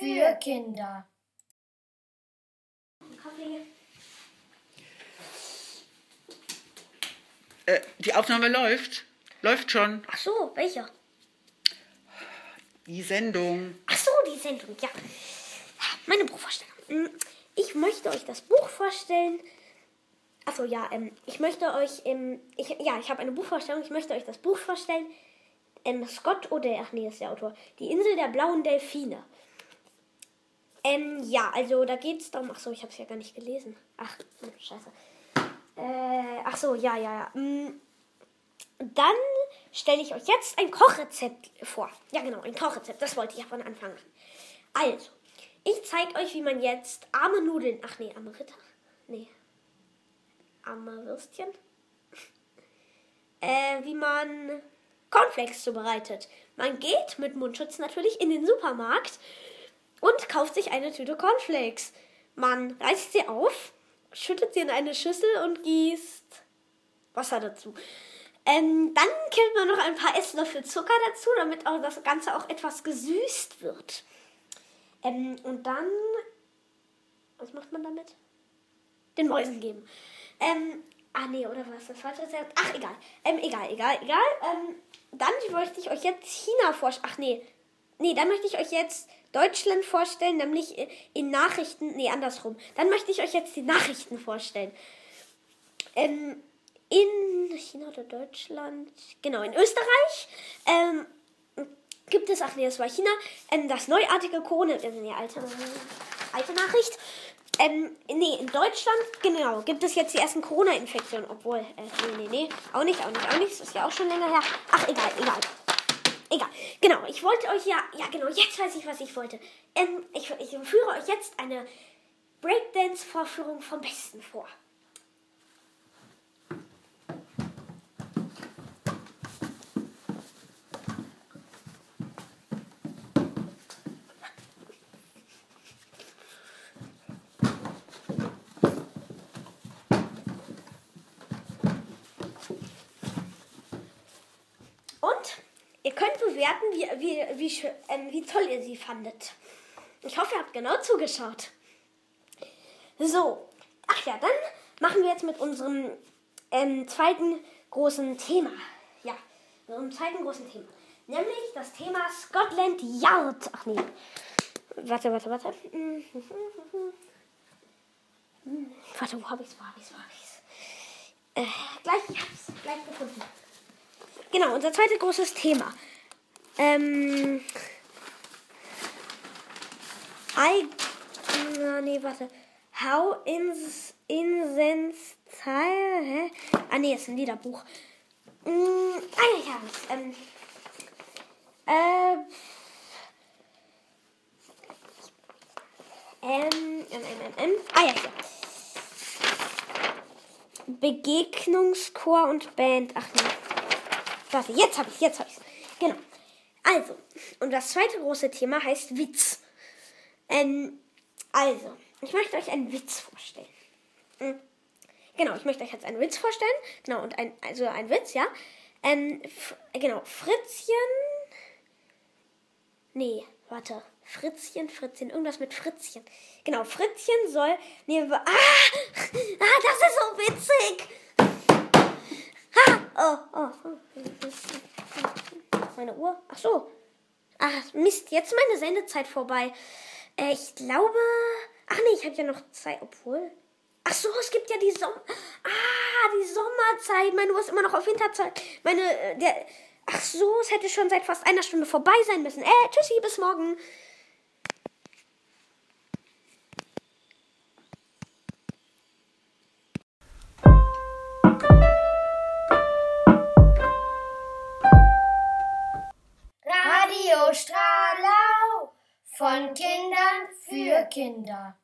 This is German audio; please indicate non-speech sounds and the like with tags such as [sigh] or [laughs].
Ruhe, Kinder. Kaffee. Äh, die Aufnahme läuft. Läuft schon. Ach so, welcher? Die Sendung. Ach so, die Sendung, ja. Meine Buchvorstellung. Hm, Ich möchte euch das Buch vorstellen. Achso, ja, ähm, ich möchte euch, ähm, ich, ja, ich habe eine Buchvorstellung. Ich möchte euch das Buch vorstellen. Ähm, Scott oder, ach nee, ist der Autor. Die Insel der blauen Delfine. Ähm, ja, also da geht es darum. Ach so, ich habe es ja gar nicht gelesen. Ach, hm, scheiße. Äh, ach so, ja, ja, ja. Hm, dann stelle ich euch jetzt ein Kochrezept vor. Ja, genau, ein Kochrezept. Das wollte ich ja von Anfang an. Also, ich zeige euch, wie man jetzt arme Nudeln. Ach nee, arme Ritter? Nee. Arme Würstchen? [laughs] äh, wie man Cornflakes zubereitet. Man geht mit Mundschutz natürlich in den Supermarkt und kauft sich eine Tüte Cornflakes. Man reißt sie auf, schüttet sie in eine Schüssel und gießt Wasser dazu. Ähm, dann killt man noch ein paar Esslöffel Zucker dazu, damit auch das Ganze auch etwas gesüßt wird. Ähm, und dann. Was macht man damit? Den Mäusen geben. Ähm, ah, nee, oder was? Das falsche Rezept? Ach, egal. Ähm, egal, egal, egal. Ähm, dann möchte ich euch jetzt China vorstellen. Ach, nee. Nee, dann möchte ich euch jetzt Deutschland vorstellen, nämlich in Nachrichten. Nee, andersrum. Dann möchte ich euch jetzt die Nachrichten vorstellen. Ähm, in China oder Deutschland, genau, in Österreich, ähm, gibt es, ach nee, das war China, ähm, das neuartige Corona, äh, nee, alte, alte Nachricht. Ähm, nee, in Deutschland, genau, gibt es jetzt die ersten Corona-Infektionen, obwohl, äh, nee, nee, nee, auch nicht, auch nicht, auch nicht, das ist ja auch schon länger her. Ach, egal, egal. Egal, genau, ich wollte euch ja, ja genau, jetzt weiß ich, was ich wollte. Ähm, ich, ich führe euch jetzt eine Breakdance-Vorführung vom Besten vor. Und ihr könnt bewerten, wie, wie, wie, ähm, wie toll ihr sie fandet. Ich hoffe, ihr habt genau zugeschaut. So, ach ja, dann machen wir jetzt mit unserem ähm, zweiten großen Thema. Ja, mit unserem zweiten großen Thema. Nämlich das Thema Scotland Yard. Ach nee. Warte, warte, warte. Hm, Warte, wo hab ich's, wo hab ich's, wo hab ich's? Äh, gleich, ich hab's gleich gefunden. Genau, unser zweites großes Thema. Ähm. I. Na, nee, warte. How ins, insensitive. Hä? Ah, nee, ist ein Liederbuch. Mm, ah, ja, ich hab's. Ähm. Äh. Ähm, ähm, ähm, ähm. Ah, ja, hier. Begegnungschor und Band. Ach nee. Warte, jetzt habe ich, jetzt habe ich Genau. Also, und das zweite große Thema heißt Witz. Ähm, also, ich möchte euch einen Witz vorstellen. Hm. Genau, ich möchte euch jetzt einen Witz vorstellen. Genau, und ein, also ein Witz, ja. Ähm, genau, Fritzchen. Nee, warte. Fritzchen, Fritzchen, irgendwas mit Fritzchen. Genau, Fritzchen soll. Nee, ah! [laughs] Ah, das ist so witzig! Ah! Oh, oh, oh. Meine Uhr? Ach so. Ach, Mist, jetzt ist meine Sendezeit vorbei. Äh, ich glaube. Ach nee, ich habe ja noch Zeit, obwohl. Ach so, es gibt ja die Sommer. Ah, die Sommerzeit. Meine Uhr ist immer noch auf Winterzeit. Meine, äh, der. Ach so, es hätte schon seit fast einer Stunde vorbei sein müssen. Äh, tschüssi, bis morgen. Kinder.